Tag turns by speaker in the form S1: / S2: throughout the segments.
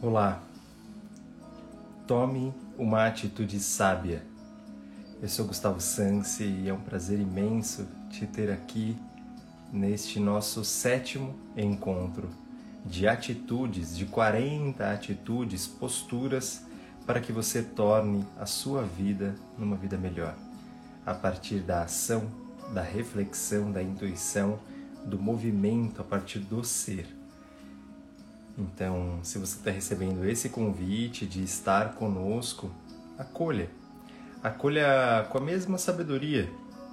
S1: Olá. Tome uma atitude sábia. Eu sou Gustavo Sansi e é um prazer imenso te ter aqui neste nosso sétimo encontro de atitudes, de 40 atitudes, posturas para que você torne a sua vida numa vida melhor, a partir da ação, da reflexão, da intuição, do movimento, a partir do ser. Então, se você está recebendo esse convite de estar conosco, acolha. Acolha com a mesma sabedoria,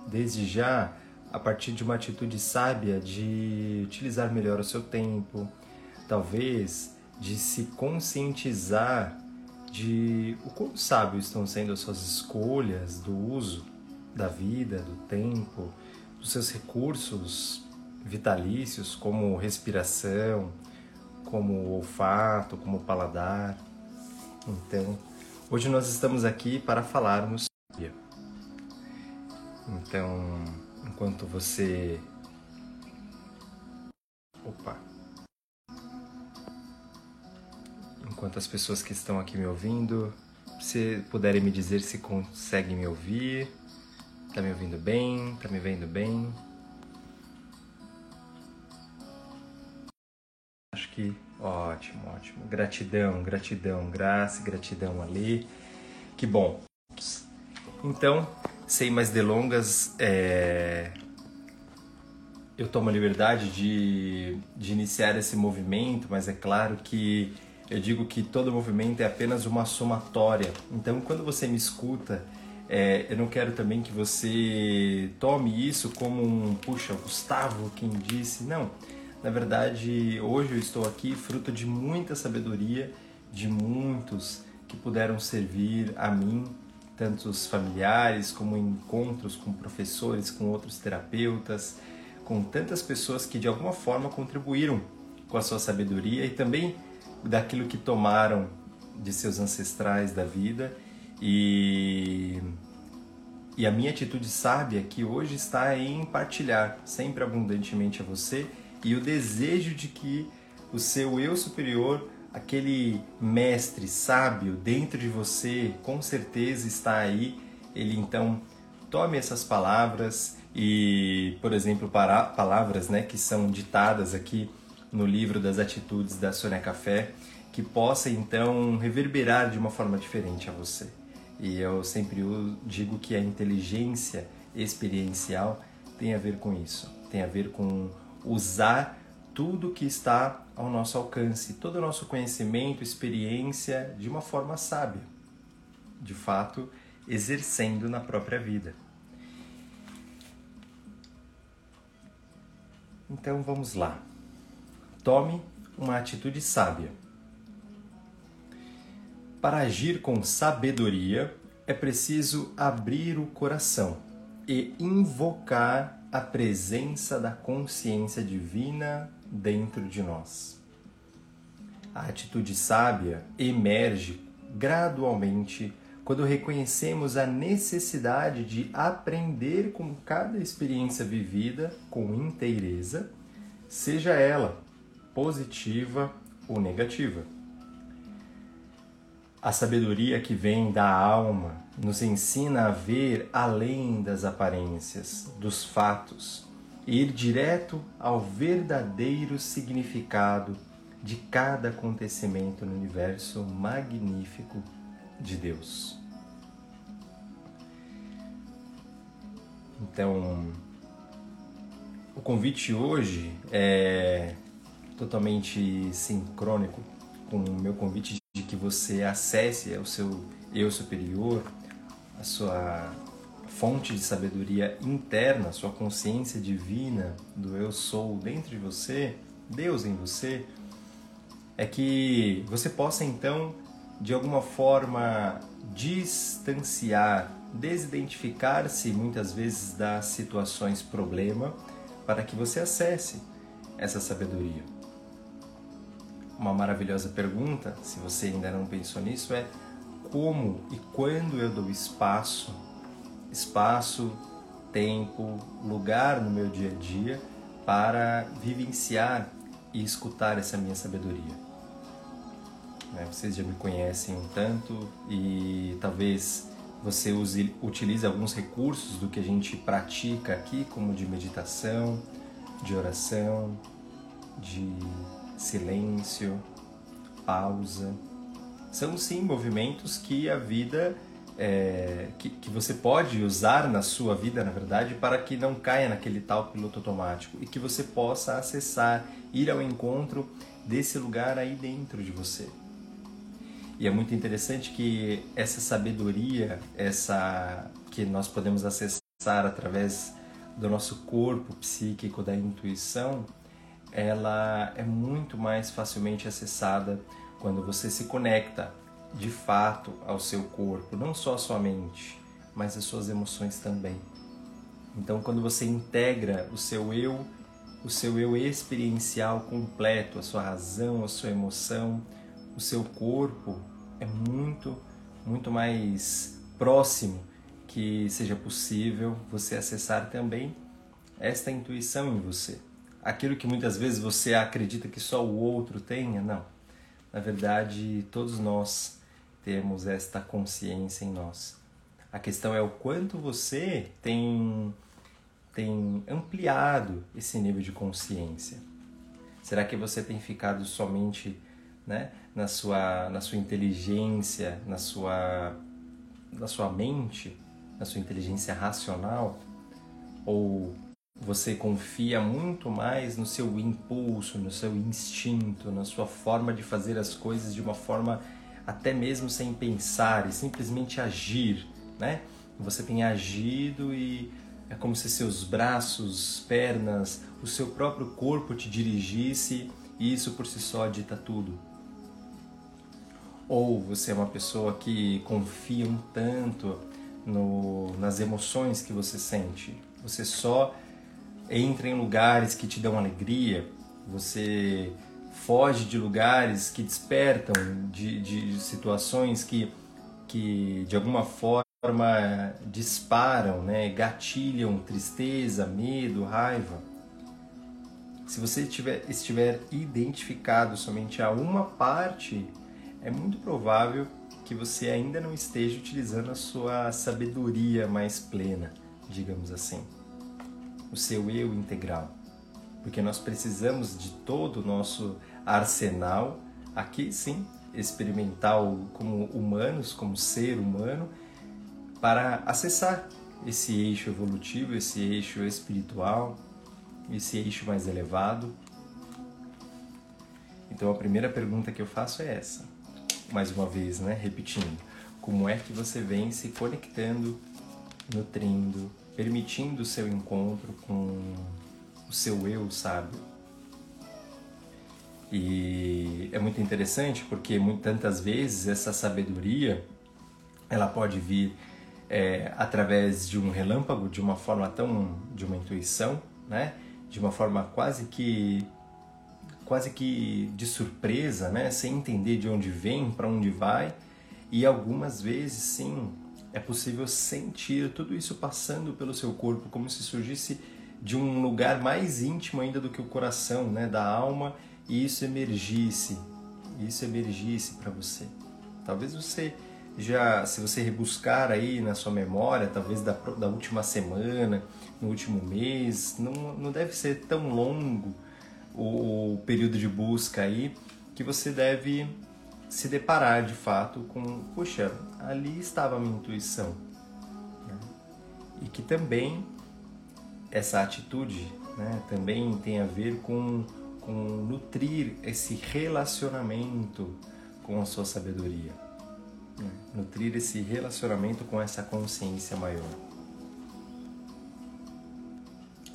S1: desde já, a partir de uma atitude sábia de utilizar melhor o seu tempo, talvez de se conscientizar de o quão sábio estão sendo as suas escolhas do uso da vida, do tempo, dos seus recursos vitalícios, como respiração, como o olfato, como o paladar. Então, hoje nós estamos aqui para falarmos. Então, enquanto você. Opa! Enquanto as pessoas que estão aqui me ouvindo, se puderem me dizer se conseguem me ouvir, tá me ouvindo bem, tá me vendo bem. Acho que ótimo, ótimo. Gratidão, gratidão, graça, gratidão ali. Que bom. Então, sem mais delongas, é... eu tomo a liberdade de, de iniciar esse movimento, mas é claro que eu digo que todo movimento é apenas uma somatória. Então, quando você me escuta, é, eu não quero também que você tome isso como um, puxa, Gustavo, quem disse. Não na verdade, hoje eu estou aqui fruto de muita sabedoria de muitos que puderam servir a mim, tantos familiares como encontros com professores, com outros terapeutas, com tantas pessoas que de alguma forma contribuíram com a sua sabedoria e também daquilo que tomaram de seus ancestrais da vida. E e a minha atitude sábia que hoje está em partilhar sempre abundantemente a você e o desejo de que o seu eu superior, aquele mestre sábio dentro de você, com certeza está aí. Ele então tome essas palavras e, por exemplo, para, palavras né, que são ditadas aqui no livro das atitudes da Sônia Café, que possa então reverberar de uma forma diferente a você. E eu sempre digo que a inteligência experiencial tem a ver com isso, tem a ver com usar tudo que está ao nosso alcance, todo o nosso conhecimento, experiência, de uma forma sábia, de fato, exercendo na própria vida. Então vamos lá. Tome uma atitude sábia. Para agir com sabedoria, é preciso abrir o coração e invocar a presença da consciência divina dentro de nós. A atitude sábia emerge gradualmente quando reconhecemos a necessidade de aprender com cada experiência vivida com inteireza, seja ela positiva ou negativa. A sabedoria que vem da alma nos ensina a ver além das aparências, dos fatos, e ir direto ao verdadeiro significado de cada acontecimento no universo magnífico de Deus. Então, o convite hoje é totalmente sincrônico com o meu convite de que você acesse o seu eu superior, a sua fonte de sabedoria interna, a sua consciência divina do eu sou dentro de você, Deus em você, é que você possa então de alguma forma distanciar, desidentificar-se muitas vezes das situações problema para que você acesse essa sabedoria uma maravilhosa pergunta, se você ainda não pensou nisso, é como e quando eu dou espaço, espaço, tempo, lugar no meu dia a dia para vivenciar e escutar essa minha sabedoria. Né? Vocês já me conhecem um tanto e talvez você use, utilize alguns recursos do que a gente pratica aqui, como de meditação, de oração, de silêncio, pausa. São sim movimentos que a vida é, que, que você pode usar na sua vida, na verdade, para que não caia naquele tal piloto automático e que você possa acessar, ir ao encontro desse lugar aí dentro de você. E é muito interessante que essa sabedoria, essa que nós podemos acessar através do nosso corpo psíquico, da intuição, ela é muito mais facilmente acessada quando você se conecta de fato ao seu corpo, não só a sua mente, mas as suas emoções também. Então, quando você integra o seu eu, o seu eu experiencial completo, a sua razão, a sua emoção, o seu corpo, é muito, muito mais próximo que seja possível você acessar também esta intuição em você. Aquilo que muitas vezes você acredita que só o outro tenha, não. Na verdade, todos nós temos esta consciência em nós. A questão é o quanto você tem, tem ampliado esse nível de consciência. Será que você tem ficado somente né, na, sua, na sua inteligência, na sua, na sua mente, na sua inteligência racional? Ou você confia muito mais no seu impulso, no seu instinto, na sua forma de fazer as coisas de uma forma até mesmo sem pensar e simplesmente agir, né? Você tem agido e é como se seus braços, pernas, o seu próprio corpo te dirigisse e isso por si só dita tudo. Ou você é uma pessoa que confia um tanto no, nas emoções que você sente. Você só entra em lugares que te dão alegria, você foge de lugares que despertam, de, de situações que, que de alguma forma disparam, né, gatilham tristeza, medo, raiva. Se você estiver, estiver identificado somente a uma parte, é muito provável que você ainda não esteja utilizando a sua sabedoria mais plena, digamos assim, o seu eu integral. Porque nós precisamos de todo o nosso arsenal, aqui sim, experimental como humanos, como ser humano, para acessar esse eixo evolutivo, esse eixo espiritual, esse eixo mais elevado. Então a primeira pergunta que eu faço é essa, mais uma vez, né, repetindo: como é que você vem se conectando, nutrindo, permitindo o seu encontro com o seu eu sábio. E é muito interessante porque tantas vezes essa sabedoria ela pode vir é, através de um relâmpago, de uma forma tão, de uma intuição, né? De uma forma quase que quase que de surpresa, né? Sem entender de onde vem, para onde vai. E algumas vezes, sim, é possível sentir tudo isso passando pelo seu corpo, como se surgisse de um lugar mais íntimo ainda do que o coração, né, da alma, e isso emergisse, isso emergisse para você. Talvez você já, se você rebuscar aí na sua memória, talvez da, da última semana, no último mês, não, não deve ser tão longo o, o período de busca aí que você deve se deparar de fato com, puxa, ali estava a minha intuição. Né? E que também essa atitude né, também tem a ver com, com nutrir esse relacionamento com a sua sabedoria. Né? Nutrir esse relacionamento com essa consciência maior.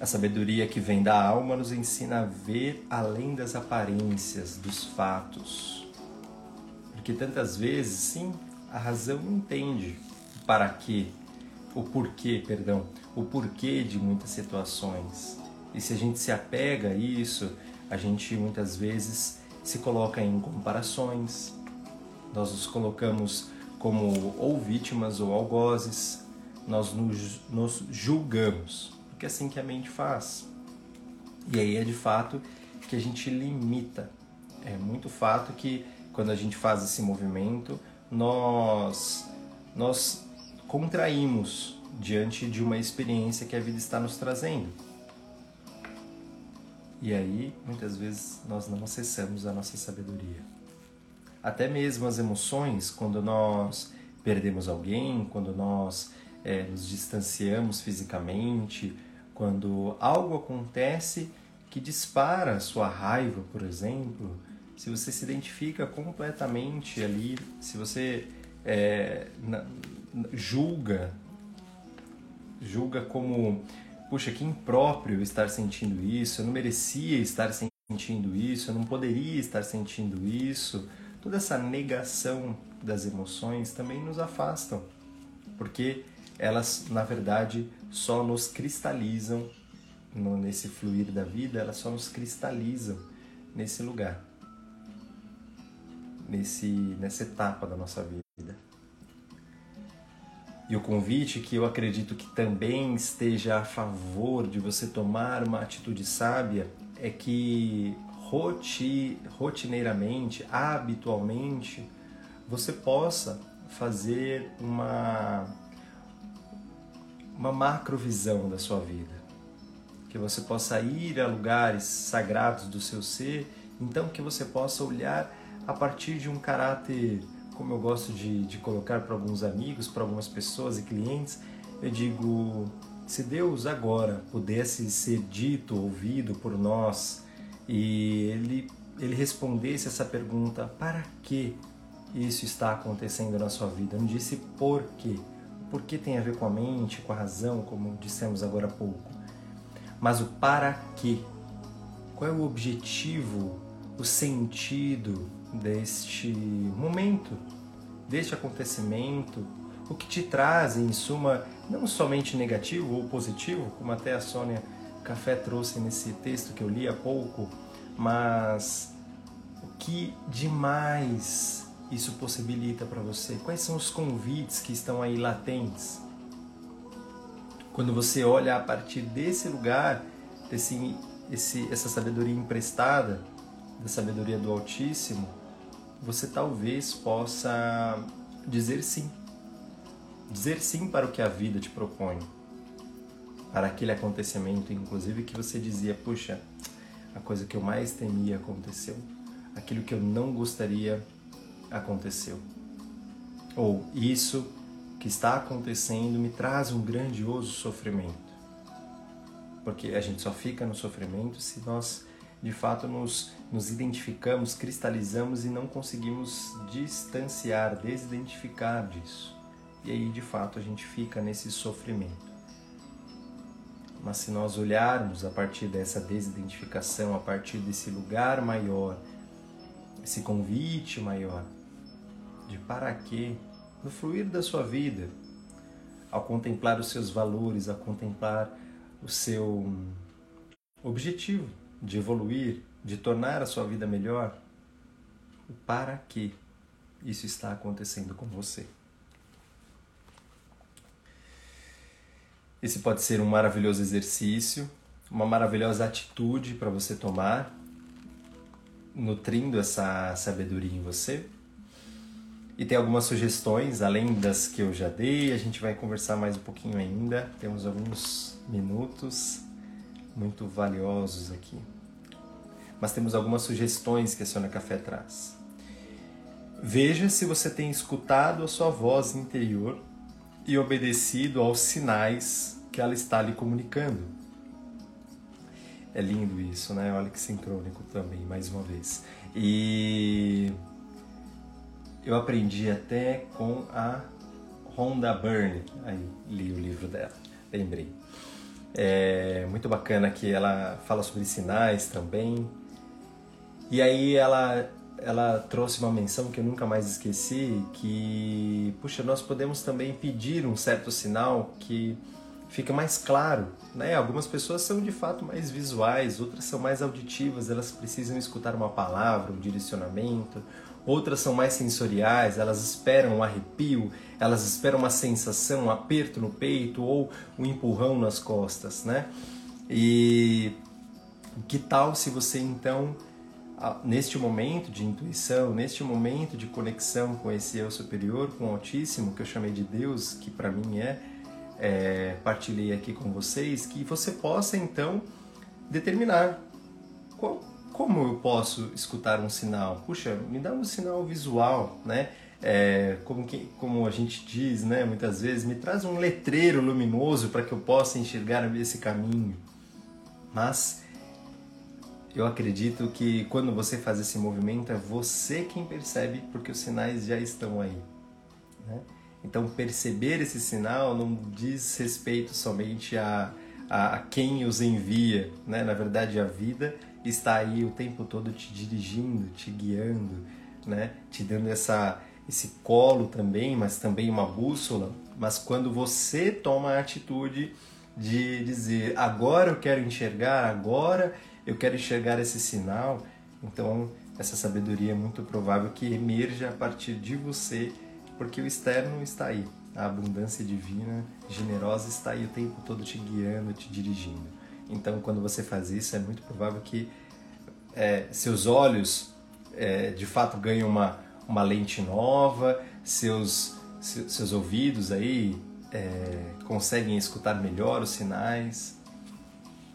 S1: A sabedoria que vem da alma nos ensina a ver além das aparências, dos fatos. Porque tantas vezes, sim, a razão entende para quê, o porquê, perdão, o porquê de muitas situações. E se a gente se apega a isso, a gente muitas vezes se coloca em comparações, nós nos colocamos como ou vítimas ou algozes, nós nos, nos julgamos, porque é assim que a mente faz. E aí é de fato que a gente limita. É muito fato que quando a gente faz esse movimento, nós nós contraímos diante de uma experiência que a vida está nos trazendo. E aí, muitas vezes, nós não acessamos a nossa sabedoria. Até mesmo as emoções, quando nós perdemos alguém, quando nós é, nos distanciamos fisicamente, quando algo acontece que dispara a sua raiva, por exemplo, se você se identifica completamente ali, se você é, na, julga, julga como, puxa, que impróprio estar sentindo isso, eu não merecia estar sentindo isso, eu não poderia estar sentindo isso, toda essa negação das emoções também nos afastam, porque elas, na verdade, só nos cristalizam no, nesse fluir da vida, elas só nos cristalizam nesse lugar, nesse, nessa etapa da nossa vida. E o convite que eu acredito que também esteja a favor de você tomar uma atitude sábia é que roti, rotineiramente, habitualmente, você possa fazer uma, uma macrovisão da sua vida. Que você possa ir a lugares sagrados do seu ser, então que você possa olhar a partir de um caráter, como eu gosto de, de colocar para alguns amigos, para algumas pessoas e clientes, eu digo: se Deus agora pudesse ser dito, ouvido por nós, e ele, ele respondesse essa pergunta: para que isso está acontecendo na sua vida? Eu não disse por quê. O porquê tem a ver com a mente, com a razão, como dissemos agora há pouco. Mas o para quê? Qual é o objetivo, o sentido deste momento, deste acontecimento? O que te traz, em suma, não somente negativo ou positivo, como até a Sônia Café trouxe nesse texto que eu li há pouco, mas o que demais isso possibilita para você? Quais são os convites que estão aí latentes? Quando você olha a partir desse lugar, desse, esse, essa sabedoria emprestada, da sabedoria do Altíssimo, você talvez possa dizer sim. Dizer sim para o que a vida te propõe para aquele acontecimento, inclusive que você dizia, puxa, a coisa que eu mais temia aconteceu, aquilo que eu não gostaria aconteceu. Ou isso que está acontecendo me traz um grandioso sofrimento. Porque a gente só fica no sofrimento se nós de fato nos, nos identificamos, cristalizamos e não conseguimos distanciar, desidentificar disso. E aí de fato a gente fica nesse sofrimento. Mas se nós olharmos a partir dessa desidentificação, a partir desse lugar maior, esse convite maior, de para quê, no fluir da sua vida, ao contemplar os seus valores, ao contemplar o seu objetivo de evoluir, de tornar a sua vida melhor, o para que isso está acontecendo com você. Esse pode ser um maravilhoso exercício, uma maravilhosa atitude para você tomar, nutrindo essa sabedoria em você. E tem algumas sugestões, além das que eu já dei, a gente vai conversar mais um pouquinho ainda. Temos alguns minutos muito valiosos aqui. Mas temos algumas sugestões que a Sônia Café traz. Veja se você tem escutado a sua voz interior e obedecido aos sinais que ela está lhe comunicando. É lindo isso, né? Olha que sincrônico também, mais uma vez. E eu aprendi até com a Rhonda Byrne, aí li o livro dela, lembrei. É muito bacana que ela fala sobre sinais também. E aí ela ela trouxe uma menção que eu nunca mais esqueci, que, puxa, nós podemos também pedir um certo sinal que fica mais claro, né? Algumas pessoas são de fato mais visuais, outras são mais auditivas, elas precisam escutar uma palavra, um direcionamento, outras são mais sensoriais, elas esperam um arrepio, elas esperam uma sensação, um aperto no peito ou um empurrão nas costas, né? E que tal se você então neste momento de intuição, neste momento de conexão com esse eu superior, com o Altíssimo, que eu chamei de Deus, que para mim é, é, partilhei aqui com vocês, que você possa então determinar qual, como eu posso escutar um sinal. Puxa, me dá um sinal visual, né? É, como, que, como a gente diz, né, muitas vezes, me traz um letreiro luminoso para que eu possa enxergar esse caminho. Mas eu acredito que quando você faz esse movimento é você quem percebe, porque os sinais já estão aí. Né? Então, perceber esse sinal não diz respeito somente a, a, quem os envia, né? na verdade, a vida está aí o tempo todo te dirigindo, te guiando, né? te dando essa, esse colo também, mas também uma bússola. Mas quando você toma a atitude de dizer agora eu quero enxergar, agora eu quero enxergar esse sinal. Então, essa sabedoria é muito provável que emerja a partir de você, porque o externo está aí. A abundância divina, generosa, está aí o tempo todo te guiando, te dirigindo. Então, quando você faz isso, é muito provável que é, seus olhos é, de fato ganhem uma, uma lente nova, seus, seus ouvidos aí é, conseguem escutar melhor os sinais,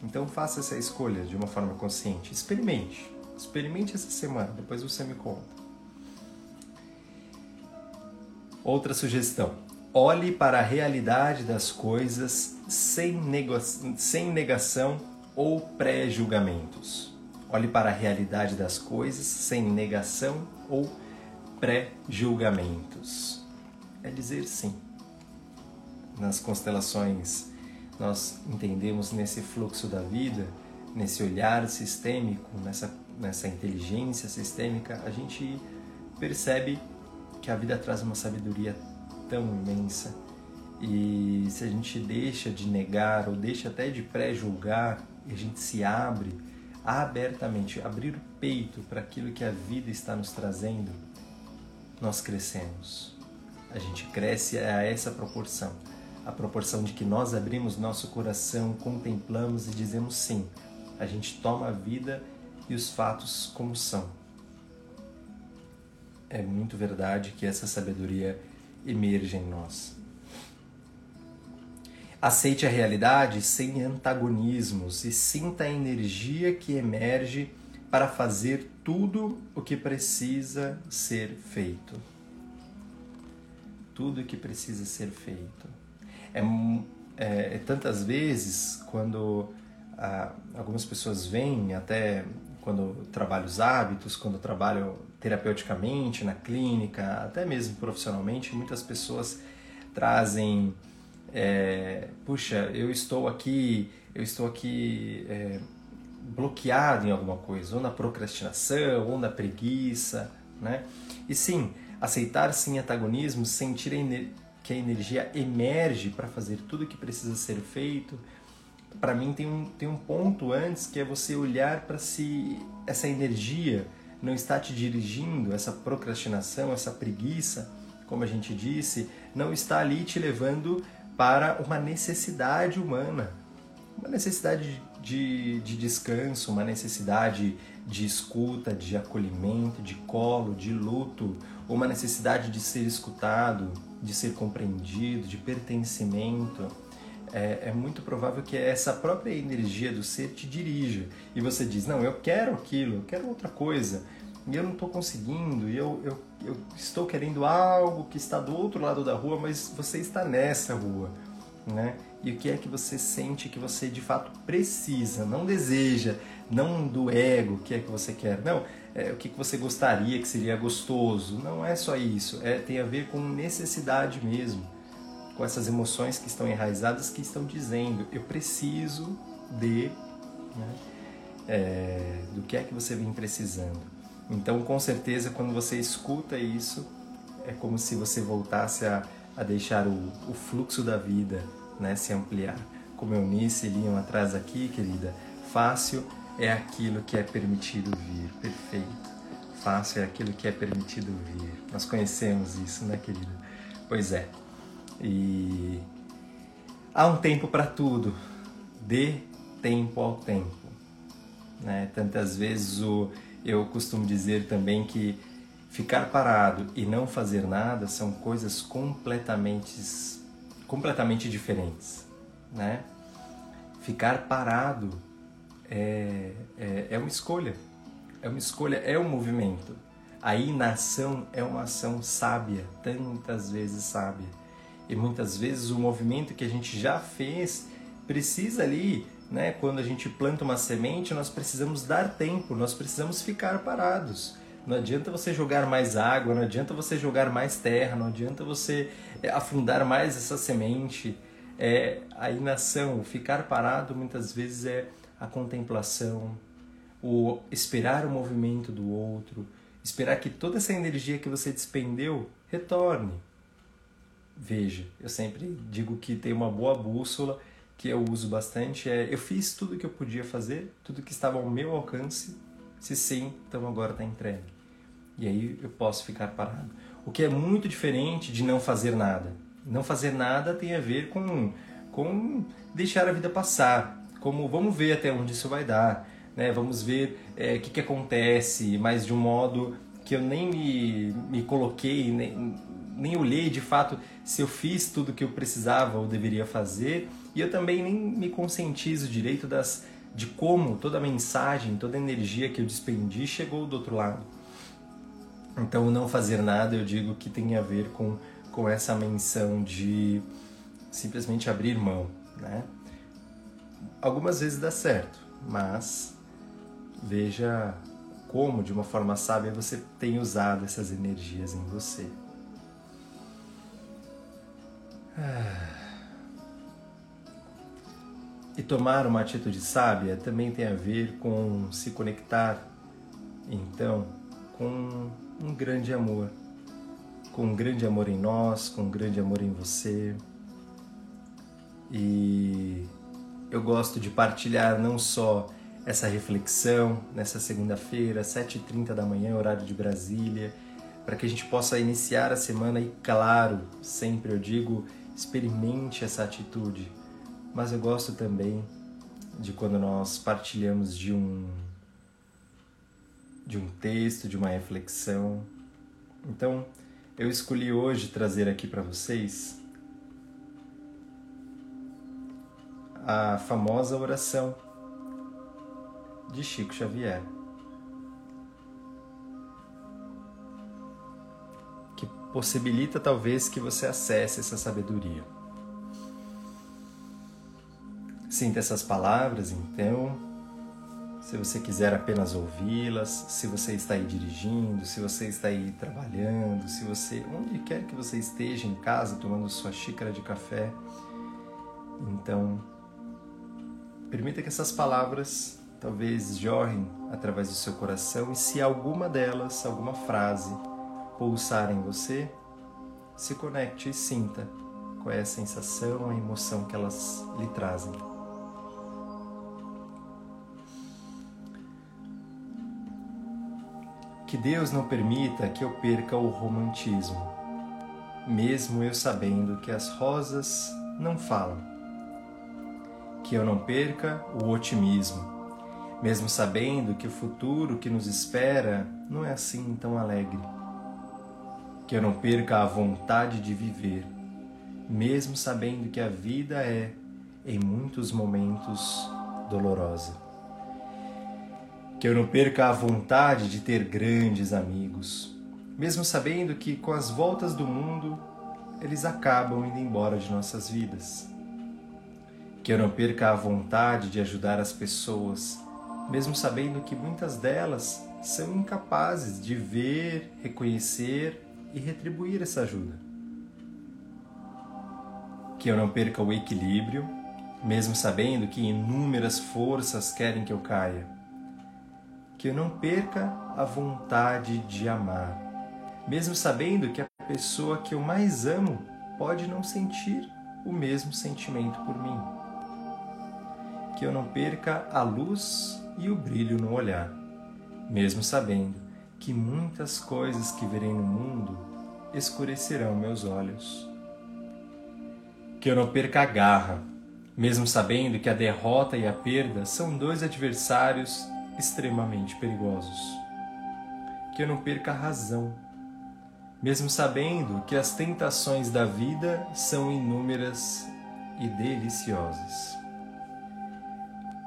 S1: então faça essa escolha de uma forma consciente. Experimente. Experimente essa semana, depois você me conta. Outra sugestão. Olhe para a realidade das coisas sem, sem negação ou pré-julgamentos. Olhe para a realidade das coisas sem negação ou pré-julgamentos. É dizer sim. Nas constelações nós entendemos nesse fluxo da vida, nesse olhar sistêmico, nessa, nessa inteligência sistêmica, a gente percebe que a vida traz uma sabedoria tão imensa. E se a gente deixa de negar ou deixa até de pré-julgar a gente se abre abertamente, abrir o peito para aquilo que a vida está nos trazendo, nós crescemos. A gente cresce a essa proporção a proporção de que nós abrimos nosso coração, contemplamos e dizemos sim. A gente toma a vida e os fatos como são. É muito verdade que essa sabedoria emerge em nós. Aceite a realidade sem antagonismos e sinta a energia que emerge para fazer tudo o que precisa ser feito. Tudo o que precisa ser feito é, é, é tantas vezes quando ah, algumas pessoas vêm, até quando trabalho os hábitos, quando trabalho terapeuticamente na clínica, até mesmo profissionalmente, muitas pessoas trazem, é, puxa, eu estou aqui, eu estou aqui é, bloqueado em alguma coisa, ou na procrastinação, ou na preguiça, né? E sim, aceitar sim antagonismo, sentir a que a energia emerge para fazer tudo o que precisa ser feito, para mim tem um, tem um ponto antes que é você olhar para se essa energia não está te dirigindo, essa procrastinação, essa preguiça, como a gente disse, não está ali te levando para uma necessidade humana, uma necessidade de, de descanso, uma necessidade de escuta, de acolhimento, de colo, de luto, uma necessidade de ser escutado, de ser compreendido, de pertencimento, é, é, muito provável que essa própria energia do ser te dirija. E você diz: Não, eu quero aquilo, eu quero outra coisa, e eu não estou conseguindo, e eu, eu, eu estou querendo algo que está do outro lado da rua, mas você está nessa rua. Né? E o que é que você sente que você de fato precisa, não deseja, não do ego, o que é que você quer, não é, o que, que você gostaria que seria gostoso. Não é só isso, é, tem a ver com necessidade mesmo, com essas emoções que estão enraizadas que estão dizendo eu preciso de né, é, do que é que você vem precisando. Então, com certeza, quando você escuta isso, é como se você voltasse a, a deixar o, o fluxo da vida né, se ampliar. Como Eunice e Liam atrás aqui, querida, fácil é aquilo que é permitido vir. Perfeito. Fácil é aquilo que é permitido vir. Nós conhecemos isso, né, querida? Pois é. E há um tempo para tudo. Dê tempo ao tempo. Né? Tantas vezes o Eu costumo dizer também que ficar parado e não fazer nada são coisas completamente, completamente diferentes, né? Ficar parado é, é, é uma escolha, é uma escolha, é um movimento. A inação é uma ação sábia, tantas vezes sábia. E muitas vezes o movimento que a gente já fez precisa ali, né? Quando a gente planta uma semente, nós precisamos dar tempo, nós precisamos ficar parados. Não adianta você jogar mais água, não adianta você jogar mais terra, não adianta você é, afundar mais essa semente. É, a inação, ficar parado muitas vezes é a contemplação, o esperar o movimento do outro, esperar que toda essa energia que você despendeu retorne. Veja, eu sempre digo que tem uma boa bússola que eu uso bastante é eu fiz tudo que eu podia fazer, tudo que estava ao meu alcance. Se sim, então agora está entregue. E aí eu posso ficar parado. O que é muito diferente de não fazer nada. Não fazer nada tem a ver com, com deixar a vida passar. Como vamos ver até onde isso vai dar. Né? Vamos ver é, o é, que, que acontece, mas de um modo que eu nem me, me coloquei, nem, nem olhei de fato se eu fiz tudo que eu precisava ou deveria fazer. E eu também nem me conscientizo direito das, de como toda a mensagem, toda a energia que eu despendi chegou do outro lado. Então, não fazer nada, eu digo que tem a ver com, com essa menção de simplesmente abrir mão, né? Algumas vezes dá certo, mas veja como, de uma forma sábia, você tem usado essas energias em você. E tomar uma atitude sábia também tem a ver com se conectar, então, com um grande amor, com um grande amor em nós, com um grande amor em você. E eu gosto de partilhar não só essa reflexão nessa segunda-feira, 7h30 da manhã, horário de Brasília, para que a gente possa iniciar a semana e, claro, sempre eu digo, experimente essa atitude. Mas eu gosto também de quando nós partilhamos de um de um texto, de uma reflexão. Então, eu escolhi hoje trazer aqui para vocês a famosa oração de Chico Xavier. Que possibilita talvez que você acesse essa sabedoria. Sinta essas palavras, então, se você quiser apenas ouvi-las, se você está aí dirigindo, se você está aí trabalhando, se você, onde quer que você esteja em casa tomando sua xícara de café, então permita que essas palavras talvez jorrem através do seu coração e se alguma delas, alguma frase pulsar em você, se conecte e sinta qual é a sensação, a emoção que elas lhe trazem. Que Deus não permita que eu perca o romantismo, mesmo eu sabendo que as rosas não falam. Que eu não perca o otimismo, mesmo sabendo que o futuro que nos espera não é assim tão alegre. Que eu não perca a vontade de viver, mesmo sabendo que a vida é, em muitos momentos, dolorosa que eu não perca a vontade de ter grandes amigos, mesmo sabendo que com as voltas do mundo eles acabam indo embora de nossas vidas. Que eu não perca a vontade de ajudar as pessoas, mesmo sabendo que muitas delas são incapazes de ver, reconhecer e retribuir essa ajuda. Que eu não perca o equilíbrio, mesmo sabendo que inúmeras forças querem que eu caia que eu não perca a vontade de amar, mesmo sabendo que a pessoa que eu mais amo pode não sentir o mesmo sentimento por mim. Que eu não perca a luz e o brilho no olhar, mesmo sabendo que muitas coisas que verei no mundo escurecerão meus olhos. Que eu não perca a garra, mesmo sabendo que a derrota e a perda são dois adversários extremamente perigosos. que eu não perca a razão, mesmo sabendo que as tentações da vida são inúmeras e deliciosas.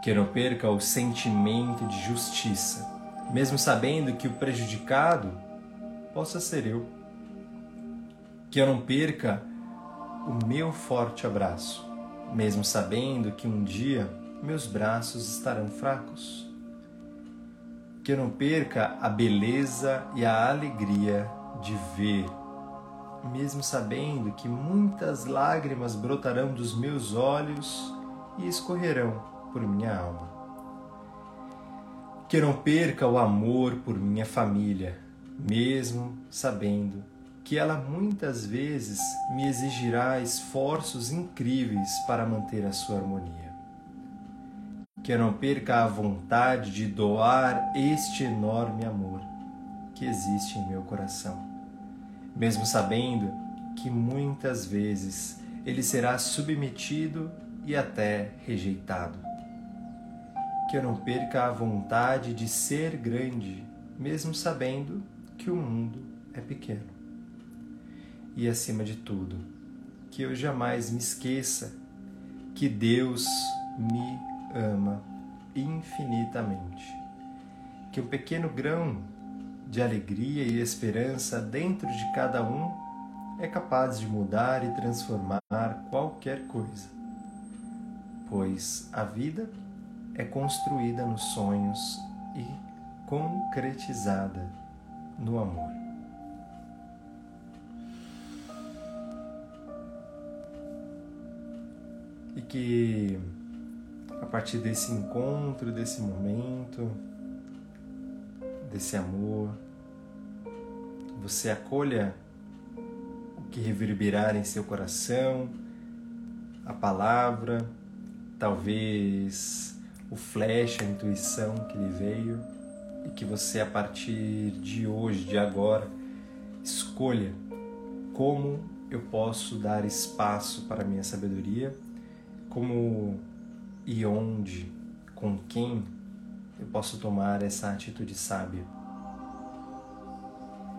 S1: Que eu não perca o sentimento de justiça, mesmo sabendo que o prejudicado possa ser eu. Que eu não perca o meu forte abraço, mesmo sabendo que um dia meus braços estarão fracos. Que eu não perca a beleza e a alegria de ver, mesmo sabendo que muitas lágrimas brotarão dos meus olhos e escorrerão por minha alma. Que eu não perca o amor por minha família, mesmo sabendo que ela muitas vezes me exigirá esforços incríveis para manter a sua harmonia. Que eu não perca a vontade de doar este enorme amor que existe em meu coração, mesmo sabendo que muitas vezes ele será submetido e até rejeitado. Que eu não perca a vontade de ser grande, mesmo sabendo que o mundo é pequeno e, acima de tudo, que eu jamais me esqueça que Deus me ama infinitamente. Que um pequeno grão de alegria e esperança dentro de cada um é capaz de mudar e transformar qualquer coisa. Pois a vida é construída nos sonhos e concretizada no amor. e que a partir desse encontro, desse momento, desse amor, você acolha o que reverberar em seu coração, a palavra, talvez o flash, a intuição que lhe veio e que você a partir de hoje, de agora, escolha como eu posso dar espaço para a minha sabedoria como e onde, com quem eu posso tomar essa atitude sábia.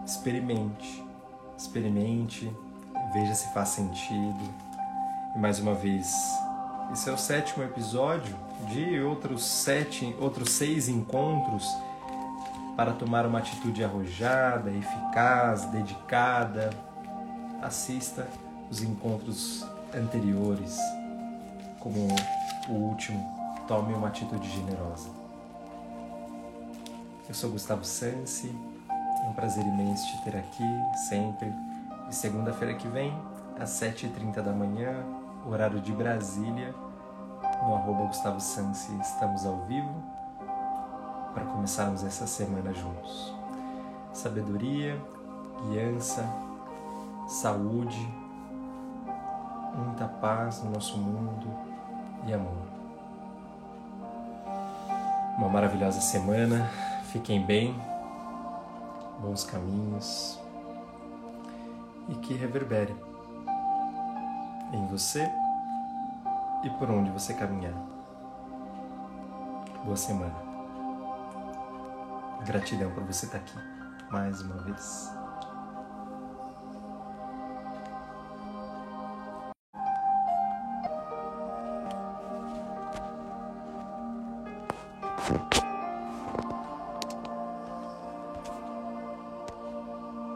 S1: Experimente, experimente, veja se faz sentido. E mais uma vez, esse é o sétimo episódio de outros sete, outros seis encontros para tomar uma atitude arrojada, eficaz, dedicada. Assista os encontros anteriores como o último, tome uma atitude generosa. Eu sou Gustavo Sansi, é um prazer imenso te ter aqui, sempre. E segunda-feira que vem, às 7h30 da manhã, horário de Brasília, no arroba Gustavo Sansi, estamos ao vivo para começarmos essa semana juntos. Sabedoria, guiança, saúde, muita paz no nosso mundo, e amor. Uma maravilhosa semana, fiquem bem, bons caminhos e que reverbere em você e por onde você caminhar. Boa semana. Gratidão por você estar aqui mais uma vez.